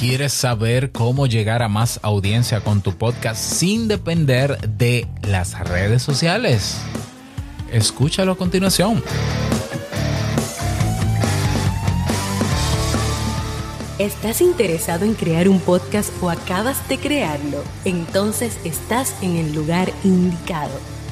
¿Quieres saber cómo llegar a más audiencia con tu podcast sin depender de las redes sociales? Escúchalo a continuación. ¿Estás interesado en crear un podcast o acabas de crearlo? Entonces estás en el lugar indicado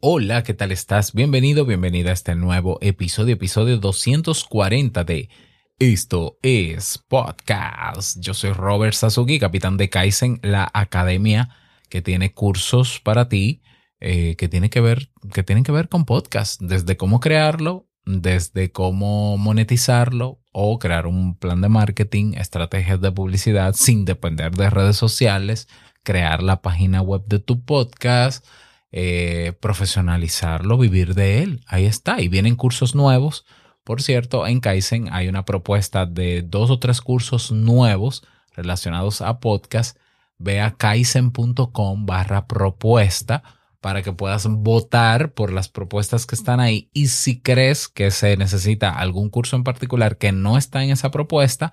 Hola, ¿qué tal estás? Bienvenido, bienvenida a este nuevo episodio, episodio 240 de Esto es Podcast. Yo soy Robert Sasuki, capitán de Kaizen, la academia que tiene cursos para ti eh, que, que, ver, que tienen que ver con podcast, desde cómo crearlo, desde cómo monetizarlo o crear un plan de marketing, estrategias de publicidad sin depender de redes sociales, crear la página web de tu podcast eh, profesionalizarlo, vivir de él. Ahí está. Y vienen cursos nuevos. Por cierto, en Kaizen hay una propuesta de dos o tres cursos nuevos relacionados a podcast. Ve a kaizen.com barra propuesta para que puedas votar por las propuestas que están ahí. Y si crees que se necesita algún curso en particular que no está en esa propuesta,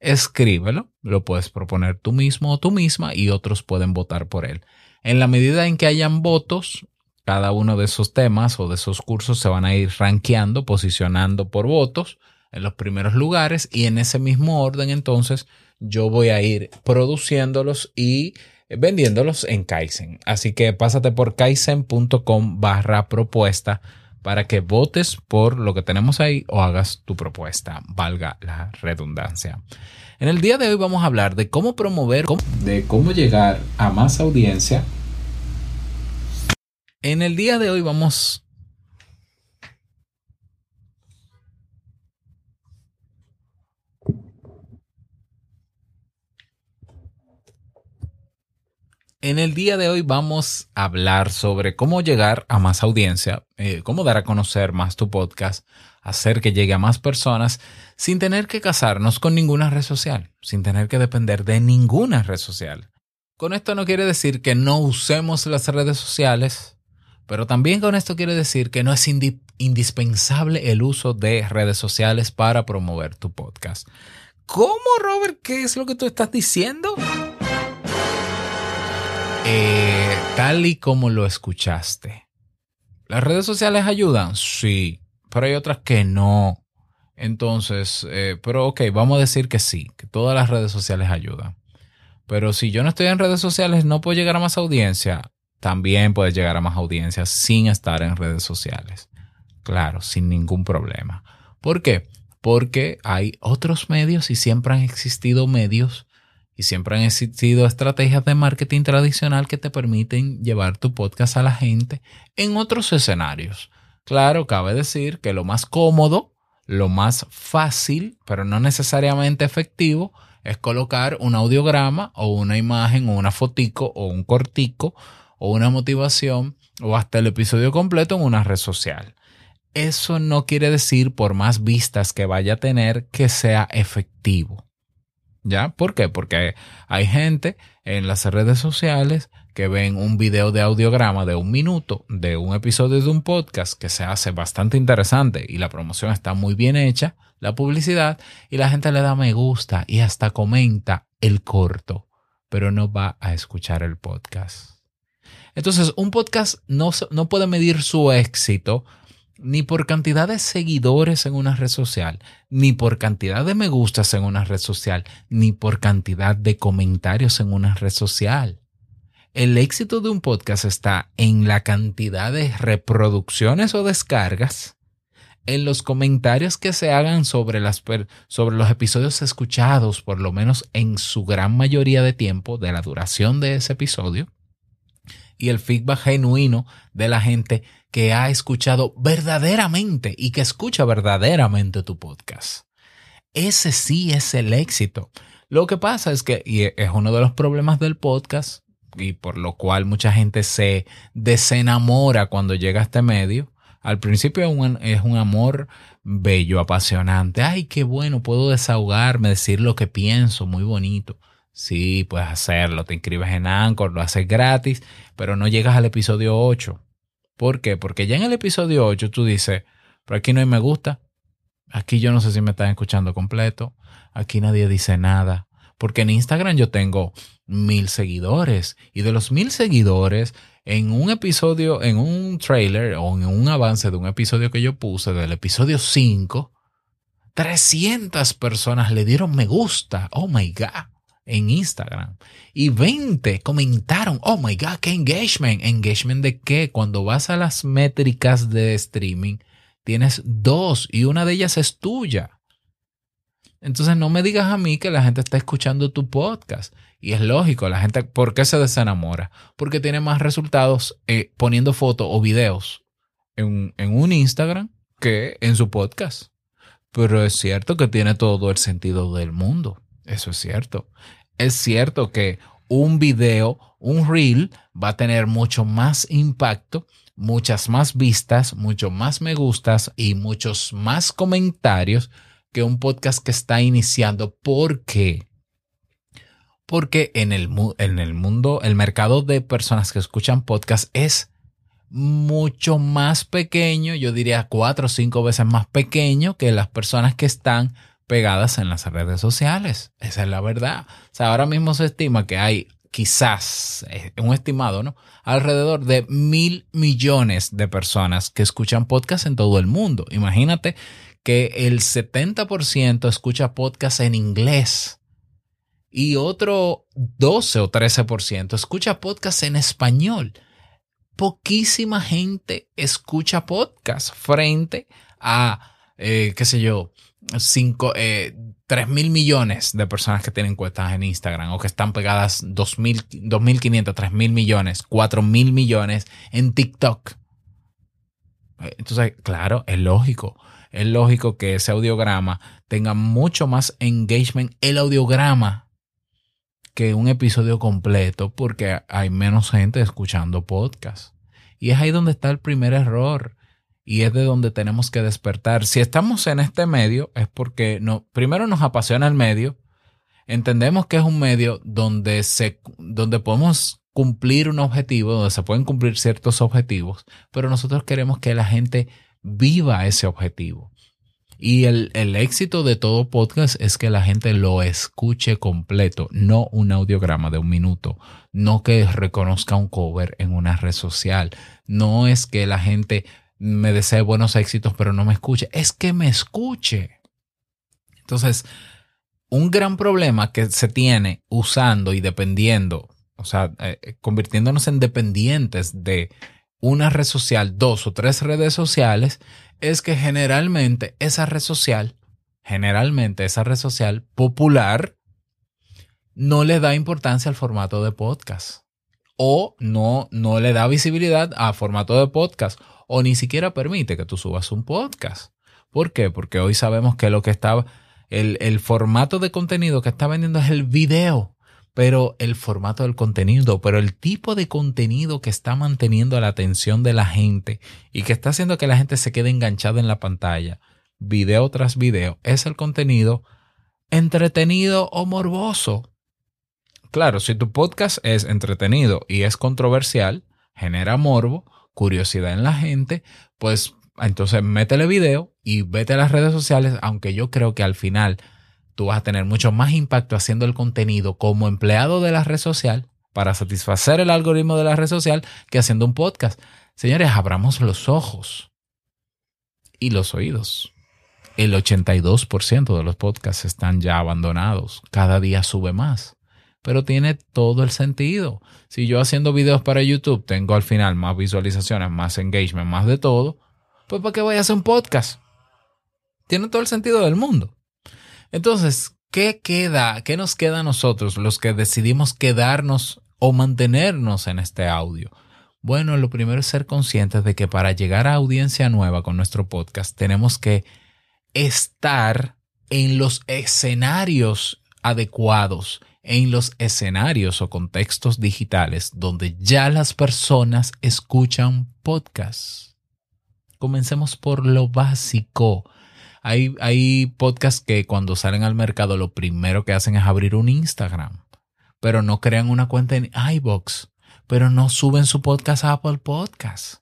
escríbelo. Lo puedes proponer tú mismo o tú misma y otros pueden votar por él. En la medida en que hayan votos, cada uno de esos temas o de esos cursos se van a ir rankeando, posicionando por votos en los primeros lugares y en ese mismo orden entonces yo voy a ir produciéndolos y vendiéndolos en Kaizen. Así que pásate por kaizen.com barra propuesta para que votes por lo que tenemos ahí o hagas tu propuesta, valga la redundancia. En el día de hoy vamos a hablar de cómo promover, de cómo llegar a más audiencia. En el día de hoy vamos En el día de hoy vamos a hablar sobre cómo llegar a más audiencia, eh, cómo dar a conocer más tu podcast, hacer que llegue a más personas sin tener que casarnos con ninguna red social, sin tener que depender de ninguna red social. Con esto no quiere decir que no usemos las redes sociales, pero también con esto quiere decir que no es indispensable el uso de redes sociales para promover tu podcast. ¿Cómo, Robert? ¿Qué es lo que tú estás diciendo? Eh, tal y como lo escuchaste. ¿Las redes sociales ayudan? Sí, pero hay otras que no. Entonces, eh, pero ok, vamos a decir que sí, que todas las redes sociales ayudan. Pero si yo no estoy en redes sociales, no puedo llegar a más audiencia. También puedes llegar a más audiencia sin estar en redes sociales. Claro, sin ningún problema. ¿Por qué? Porque hay otros medios y siempre han existido medios y siempre han existido estrategias de marketing tradicional que te permiten llevar tu podcast a la gente en otros escenarios. Claro, cabe decir que lo más cómodo, lo más fácil, pero no necesariamente efectivo, es colocar un audiograma o una imagen o una fotico o un cortico o una motivación o hasta el episodio completo en una red social. Eso no quiere decir por más vistas que vaya a tener que sea efectivo. ¿Ya? ¿Por qué? Porque hay gente en las redes sociales que ven un video de audiograma de un minuto de un episodio de un podcast que se hace bastante interesante y la promoción está muy bien hecha, la publicidad, y la gente le da me gusta y hasta comenta el corto, pero no va a escuchar el podcast. Entonces, un podcast no, no puede medir su éxito ni por cantidad de seguidores en una red social, ni por cantidad de me gustas en una red social, ni por cantidad de comentarios en una red social. El éxito de un podcast está en la cantidad de reproducciones o descargas, en los comentarios que se hagan sobre, las, sobre los episodios escuchados, por lo menos en su gran mayoría de tiempo, de la duración de ese episodio, y el feedback genuino de la gente que ha escuchado verdaderamente y que escucha verdaderamente tu podcast. Ese sí es el éxito. Lo que pasa es que, y es uno de los problemas del podcast, y por lo cual mucha gente se desenamora cuando llega a este medio. Al principio es un, es un amor bello, apasionante. Ay, qué bueno, puedo desahogarme, decir lo que pienso, muy bonito. Sí, puedes hacerlo, te inscribes en Anchor, lo haces gratis, pero no llegas al episodio 8. ¿Por qué? Porque ya en el episodio 8 tú dices, pero aquí no hay me gusta, aquí yo no sé si me están escuchando completo, aquí nadie dice nada, porque en Instagram yo tengo mil seguidores y de los mil seguidores, en un episodio, en un trailer o en un avance de un episodio que yo puse, del episodio 5, 300 personas le dieron me gusta. Oh my God en Instagram y 20 comentaron, oh my god, qué engagement. ¿Engagement de qué? Cuando vas a las métricas de streaming, tienes dos y una de ellas es tuya. Entonces no me digas a mí que la gente está escuchando tu podcast. Y es lógico, la gente, ¿por qué se desenamora? Porque tiene más resultados eh, poniendo fotos o videos en, en un Instagram que en su podcast. Pero es cierto que tiene todo el sentido del mundo. Eso es cierto. Es cierto que un video, un reel, va a tener mucho más impacto, muchas más vistas, mucho más me gustas y muchos más comentarios que un podcast que está iniciando. ¿Por qué? Porque en el, en el mundo, el mercado de personas que escuchan podcast es mucho más pequeño, yo diría cuatro o cinco veces más pequeño que las personas que están pegadas en las redes sociales. Esa es la verdad. O sea, ahora mismo se estima que hay quizás, eh, un estimado, ¿no? Alrededor de mil millones de personas que escuchan podcast en todo el mundo. Imagínate que el 70% escucha podcast en inglés y otro 12 o 13% escucha podcast en español. Poquísima gente escucha podcast frente a, eh, qué sé yo, 5, eh, 3 mil millones de personas que tienen cuentas en Instagram o que están pegadas 2.500, 3 mil millones, 4 mil millones en TikTok. Eh, entonces, claro, es lógico. Es lógico que ese audiograma tenga mucho más engagement el audiograma que un episodio completo porque hay menos gente escuchando podcast. Y es ahí donde está el primer error y es de donde tenemos que despertar. Si estamos en este medio es porque no, primero nos apasiona el medio, entendemos que es un medio donde, se, donde podemos cumplir un objetivo, donde se pueden cumplir ciertos objetivos, pero nosotros queremos que la gente viva ese objetivo. Y el, el, éxito de todo podcast es que la gente lo escuche completo, no un audiograma de un minuto, no que reconozca un cover en una red social, no es que la gente me desee buenos éxitos, pero no me escuche. Es que me escuche. Entonces, un gran problema que se tiene usando y dependiendo, o sea, eh, convirtiéndonos en dependientes de una red social, dos o tres redes sociales, es que generalmente esa red social, generalmente esa red social popular, no le da importancia al formato de podcast o no, no le da visibilidad a formato de podcast o ni siquiera permite que tú subas un podcast. ¿Por qué? Porque hoy sabemos que lo que está, el, el formato de contenido que está vendiendo es el video, pero el formato del contenido, pero el tipo de contenido que está manteniendo la atención de la gente y que está haciendo que la gente se quede enganchada en la pantalla, video tras video, es el contenido entretenido o morboso. Claro, si tu podcast es entretenido y es controversial, genera morbo, curiosidad en la gente, pues entonces métele video y vete a las redes sociales, aunque yo creo que al final tú vas a tener mucho más impacto haciendo el contenido como empleado de la red social para satisfacer el algoritmo de la red social que haciendo un podcast. Señores, abramos los ojos y los oídos. El 82% de los podcasts están ya abandonados. Cada día sube más pero tiene todo el sentido. Si yo haciendo videos para YouTube tengo al final más visualizaciones, más engagement, más de todo, pues ¿para qué voy a hacer un podcast? Tiene todo el sentido del mundo. Entonces, ¿qué queda? ¿Qué nos queda a nosotros los que decidimos quedarnos o mantenernos en este audio? Bueno, lo primero es ser conscientes de que para llegar a audiencia nueva con nuestro podcast tenemos que estar en los escenarios adecuados en los escenarios o contextos digitales donde ya las personas escuchan podcasts. Comencemos por lo básico. Hay, podcasts que cuando salen al mercado lo primero que hacen es abrir un Instagram, pero no crean una cuenta en iBox, pero no suben su podcast a Apple Podcasts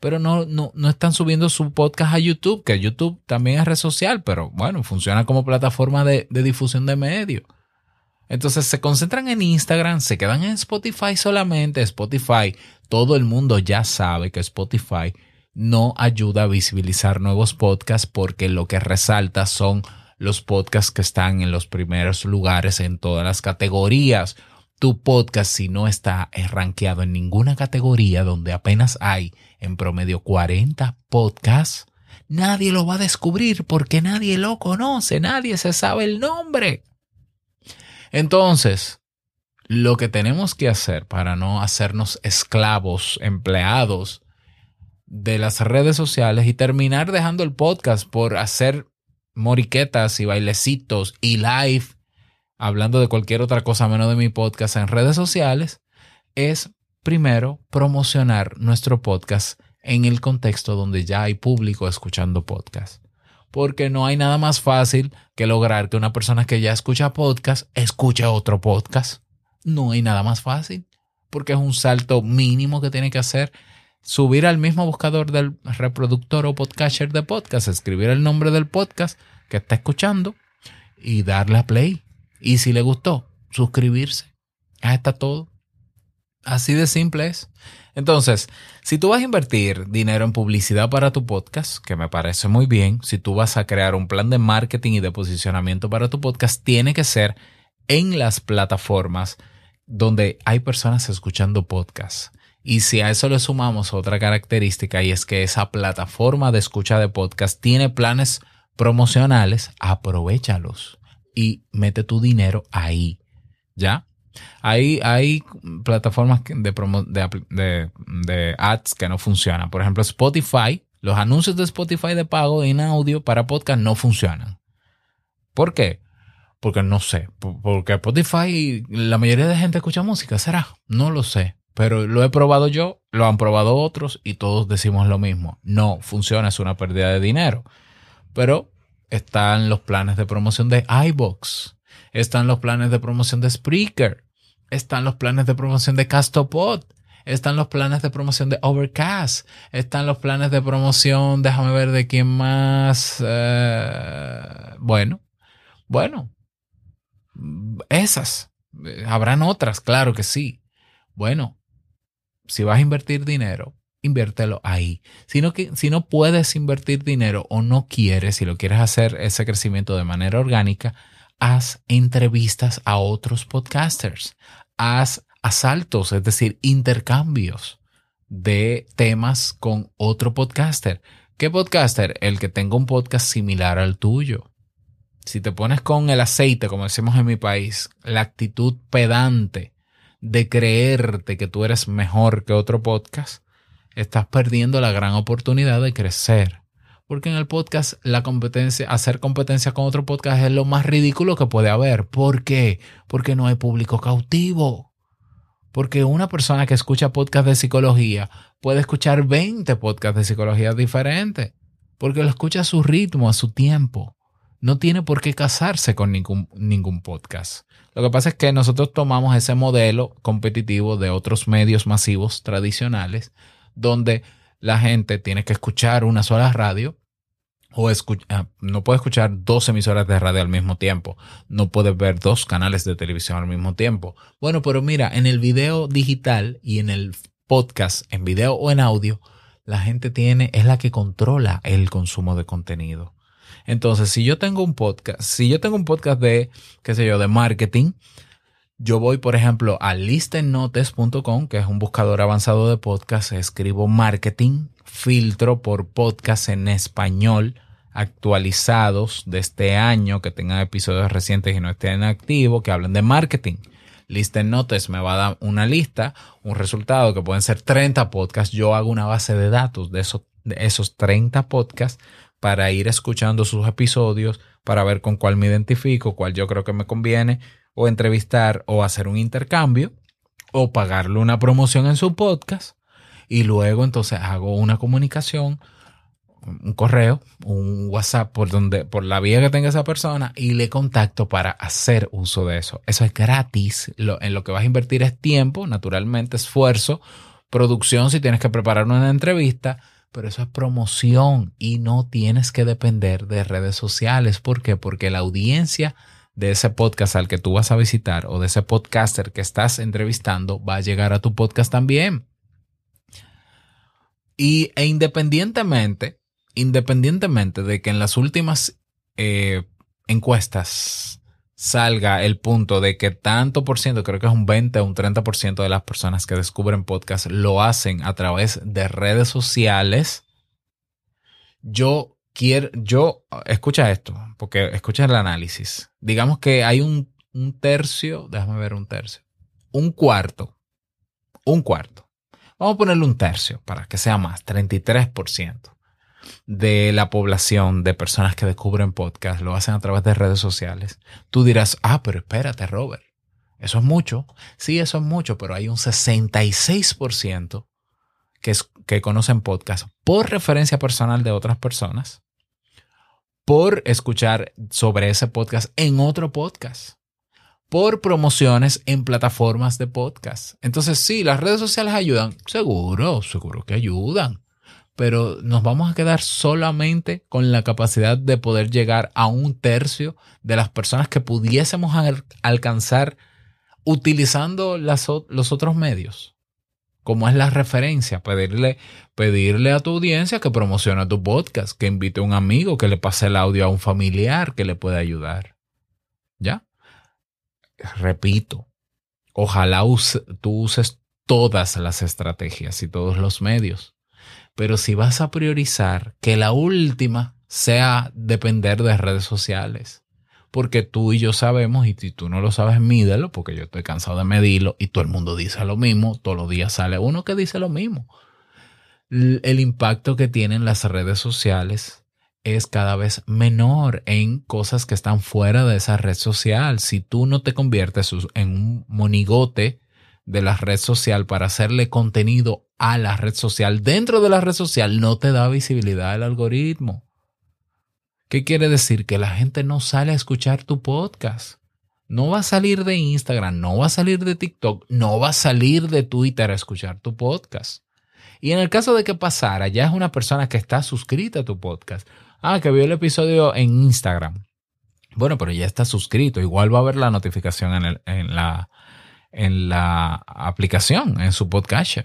pero no, no, no, están subiendo su podcast a YouTube, que YouTube también es red social, pero bueno, funciona como plataforma de, de difusión de medios. Entonces se concentran en Instagram, se quedan en Spotify solamente. Spotify, todo el mundo ya sabe que Spotify no ayuda a visibilizar nuevos podcasts porque lo que resalta son los podcasts que están en los primeros lugares en todas las categorías. Tu podcast, si no está rankeado en ninguna categoría donde apenas hay en promedio 40 podcasts, nadie lo va a descubrir porque nadie lo conoce, nadie se sabe el nombre. Entonces, lo que tenemos que hacer para no hacernos esclavos, empleados de las redes sociales y terminar dejando el podcast por hacer moriquetas y bailecitos y live, hablando de cualquier otra cosa menos de mi podcast en redes sociales, es primero promocionar nuestro podcast en el contexto donde ya hay público escuchando podcast porque no hay nada más fácil que lograr que una persona que ya escucha podcast escuche otro podcast. No hay nada más fácil, porque es un salto mínimo que tiene que hacer. Subir al mismo buscador del reproductor o podcaster de podcast, escribir el nombre del podcast que está escuchando y darle a play. Y si le gustó, suscribirse. Ya está todo. Así de simple es. Entonces, si tú vas a invertir dinero en publicidad para tu podcast, que me parece muy bien, si tú vas a crear un plan de marketing y de posicionamiento para tu podcast, tiene que ser en las plataformas donde hay personas escuchando podcasts. Y si a eso le sumamos otra característica y es que esa plataforma de escucha de podcast tiene planes promocionales, aprovechalos y mete tu dinero ahí. ¿Ya? Hay, hay plataformas de, de, ads que no funcionan. Por ejemplo, Spotify, los anuncios de Spotify de pago en audio para podcast no funcionan. ¿Por qué? Porque no sé. Porque Spotify, la mayoría de gente escucha música, ¿será? No lo sé. Pero lo he probado yo, lo han probado otros y todos decimos lo mismo. No funciona, es una pérdida de dinero. Pero están los planes de promoción de iBox, están los planes de promoción de Spreaker, están los planes de promoción de Castopod, están los planes de promoción de Overcast, están los planes de promoción, déjame ver de quién más. Eh, bueno, bueno, esas. Habrán otras, claro que sí. Bueno, si vas a invertir dinero, inviértelo ahí. Si no, si no puedes invertir dinero o no quieres, si lo quieres hacer ese crecimiento de manera orgánica, haz entrevistas a otros podcasters, haz asaltos, es decir, intercambios de temas con otro podcaster. ¿Qué podcaster? El que tenga un podcast similar al tuyo. Si te pones con el aceite, como decimos en mi país, la actitud pedante de creerte que tú eres mejor que otro podcast, estás perdiendo la gran oportunidad de crecer. Porque en el podcast la competencia, hacer competencia con otro podcast es lo más ridículo que puede haber. ¿Por qué? Porque no hay público cautivo. Porque una persona que escucha podcast de psicología puede escuchar 20 podcasts de psicología diferentes. Porque lo escucha a su ritmo, a su tiempo. No tiene por qué casarse con ningún, ningún podcast. Lo que pasa es que nosotros tomamos ese modelo competitivo de otros medios masivos tradicionales, donde la gente tiene que escuchar una sola radio o ah, no puede escuchar dos emisoras de radio al mismo tiempo, no puede ver dos canales de televisión al mismo tiempo. Bueno, pero mira, en el video digital y en el podcast, en video o en audio, la gente tiene, es la que controla el consumo de contenido. Entonces, si yo tengo un podcast, si yo tengo un podcast de, qué sé yo, de marketing, yo voy, por ejemplo, a listennotes.com, que es un buscador avanzado de podcast, escribo marketing, filtro por podcast en español actualizados de este año, que tengan episodios recientes y no estén activos, que hablen de marketing. Listen Notes me va a dar una lista, un resultado que pueden ser 30 podcasts. Yo hago una base de datos de esos, de esos 30 podcasts para ir escuchando sus episodios, para ver con cuál me identifico, cuál yo creo que me conviene, o entrevistar o hacer un intercambio, o pagarle una promoción en su podcast, y luego entonces hago una comunicación un correo, un WhatsApp por donde, por la vía que tenga esa persona y le contacto para hacer uso de eso. Eso es gratis. en lo que vas a invertir es tiempo, naturalmente, esfuerzo, producción si tienes que preparar una entrevista, pero eso es promoción y no tienes que depender de redes sociales. ¿Por qué? Porque la audiencia de ese podcast al que tú vas a visitar o de ese podcaster que estás entrevistando va a llegar a tu podcast también. Y e independientemente independientemente de que en las últimas eh, encuestas salga el punto de que tanto por ciento, creo que es un 20 o un 30% de las personas que descubren podcast lo hacen a través de redes sociales, yo quiero, yo, escucha esto, porque escucha el análisis. Digamos que hay un, tercio, déjame ver un tercio, un cuarto, un cuarto. Vamos a ponerle un tercio para que sea más, 33% de la población de personas que descubren podcast lo hacen a través de redes sociales, tú dirás, ah, pero espérate, Robert, eso es mucho. Sí, eso es mucho, pero hay un 66% que, que conocen podcast por referencia personal de otras personas, por escuchar sobre ese podcast en otro podcast por promociones en plataformas de podcast. Entonces, sí, las redes sociales ayudan. Seguro, seguro que ayudan pero nos vamos a quedar solamente con la capacidad de poder llegar a un tercio de las personas que pudiésemos alcanzar utilizando los otros medios. Como es la referencia, pedirle, pedirle a tu audiencia que promocione tu podcast, que invite a un amigo, que le pase el audio a un familiar que le pueda ayudar. ¿Ya? Repito, ojalá tú uses todas las estrategias y todos los medios pero si vas a priorizar que la última sea depender de redes sociales, porque tú y yo sabemos, y si tú no lo sabes, mídelo, porque yo estoy cansado de medirlo y todo el mundo dice lo mismo, todos los días sale uno que dice lo mismo. El impacto que tienen las redes sociales es cada vez menor en cosas que están fuera de esa red social. Si tú no te conviertes en un monigote de la red social para hacerle contenido a la red social, dentro de la red social no te da visibilidad el algoritmo. ¿Qué quiere decir? Que la gente no sale a escuchar tu podcast. No va a salir de Instagram, no va a salir de TikTok, no va a salir de Twitter a escuchar tu podcast. Y en el caso de que pasara, ya es una persona que está suscrita a tu podcast. Ah, que vio el episodio en Instagram. Bueno, pero ya está suscrito. Igual va a ver la notificación en, la, en la aplicación, en su podcast.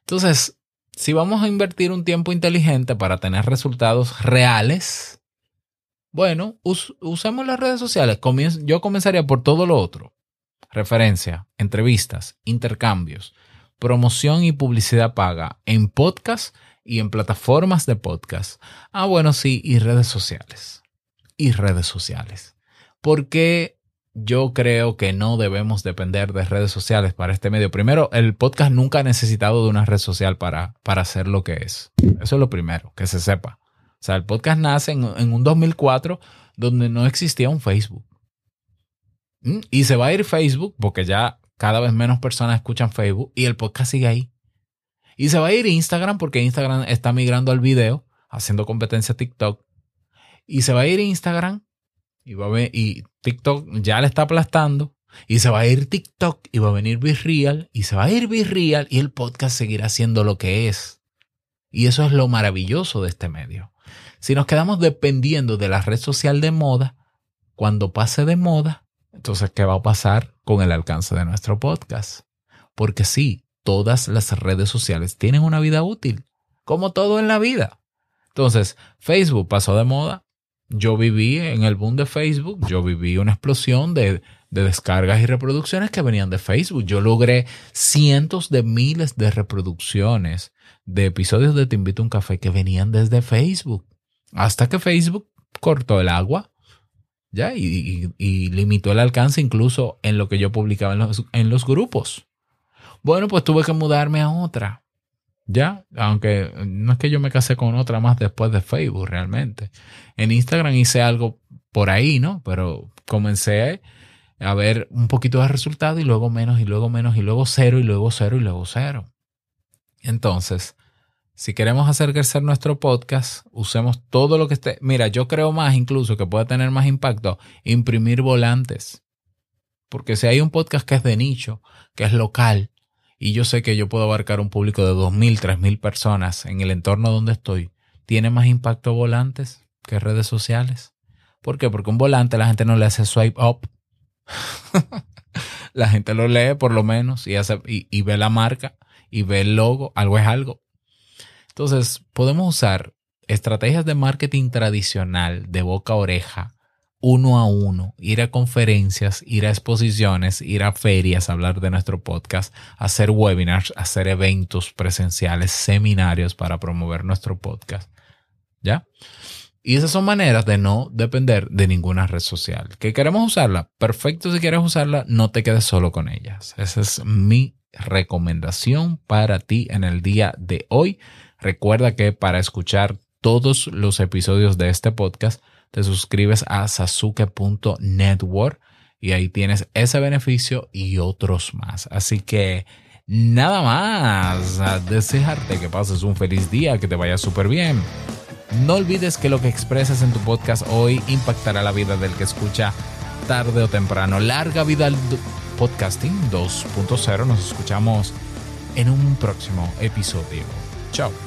Entonces, si vamos a invertir un tiempo inteligente para tener resultados reales, bueno, usemos las redes sociales. yo comenzaría por todo lo otro. Referencia, entrevistas, intercambios, promoción y publicidad paga en podcast y en plataformas de podcast. Ah, bueno, sí, y redes sociales. Y redes sociales. Porque yo creo que no debemos depender de redes sociales para este medio. Primero, el podcast nunca ha necesitado de una red social para, para hacer lo que es. Eso es lo primero, que se sepa. O sea, el podcast nace en, un 2004 donde no existía un Facebook. ¿Mm? Y se va a ir Facebook porque ya cada vez menos personas escuchan Facebook y el podcast sigue ahí. Y se va a ir Instagram porque Instagram está migrando al video, haciendo competencia a TikTok. Y se va a ir Instagram y, va a TikTok ya le está aplastando. Y se va a ir TikTok y va a venir Real y se va a ir Real y el podcast seguirá siendo lo que es. Y eso es lo maravilloso de este medio. Si nos quedamos dependiendo de la red social de moda, cuando pase de moda, entonces ¿qué va a pasar con el alcance de nuestro podcast? Porque sí, todas las redes sociales tienen una vida útil, como todo en la vida. Entonces, Facebook pasó de moda, yo viví en el boom de Facebook, yo viví una explosión de, descargas y reproducciones que venían de Facebook. Yo logré cientos de miles de reproducciones de episodios de Te invito a un café que venían desde Facebook. Hasta que Facebook cortó el agua ¿ya? Y, limitó el alcance incluso en lo que yo publicaba en los, en los grupos. Bueno, pues tuve que mudarme a otra. Ya, aunque no es que yo me casé con otra más después de Facebook realmente. En Instagram hice algo por ahí, ¿no? Pero comencé a ver un poquito de resultado y luego menos y luego menos y luego cero y luego cero y luego cero. Entonces, si queremos hacer crecer nuestro podcast, usemos todo lo que esté. Mira, yo creo más incluso que puede tener más impacto imprimir volantes. Porque si hay un podcast que es de nicho, que es local, y yo sé que yo puedo abarcar un público de 2.000, 3.000 personas en el entorno donde estoy, ¿tiene más impacto volantes que redes sociales? ¿Por qué? Porque un volante la gente no le hace swipe up. la gente lo lee por lo menos y, hace, y, ve la marca y ve el logo, algo es algo. Entonces, podemos usar estrategias de marketing tradicional de boca a oreja, uno a uno, ir a conferencias, ir a exposiciones, ir a ferias, hablar de nuestro podcast, hacer webinars, hacer eventos presenciales, seminarios para promover nuestro podcast. ¿Ya? Y esas son maneras de no depender de ninguna red social. ¿Que queremos usarla? Perfecto, si quieres usarla, no te quedes solo con ellas. Esa es mi recomendación para ti en el día de hoy. Recuerda que para escuchar todos los episodios de este podcast, te suscribes a sasuke.network y ahí tienes ese beneficio y otros más. Así que nada más, a desearte que pases un feliz día, que te vaya súper bien. No olvides que lo que expresas en tu podcast hoy impactará la vida del que escucha tarde o temprano. Larga vida al podcasting 2.0. Nos escuchamos en un próximo episodio. Chao.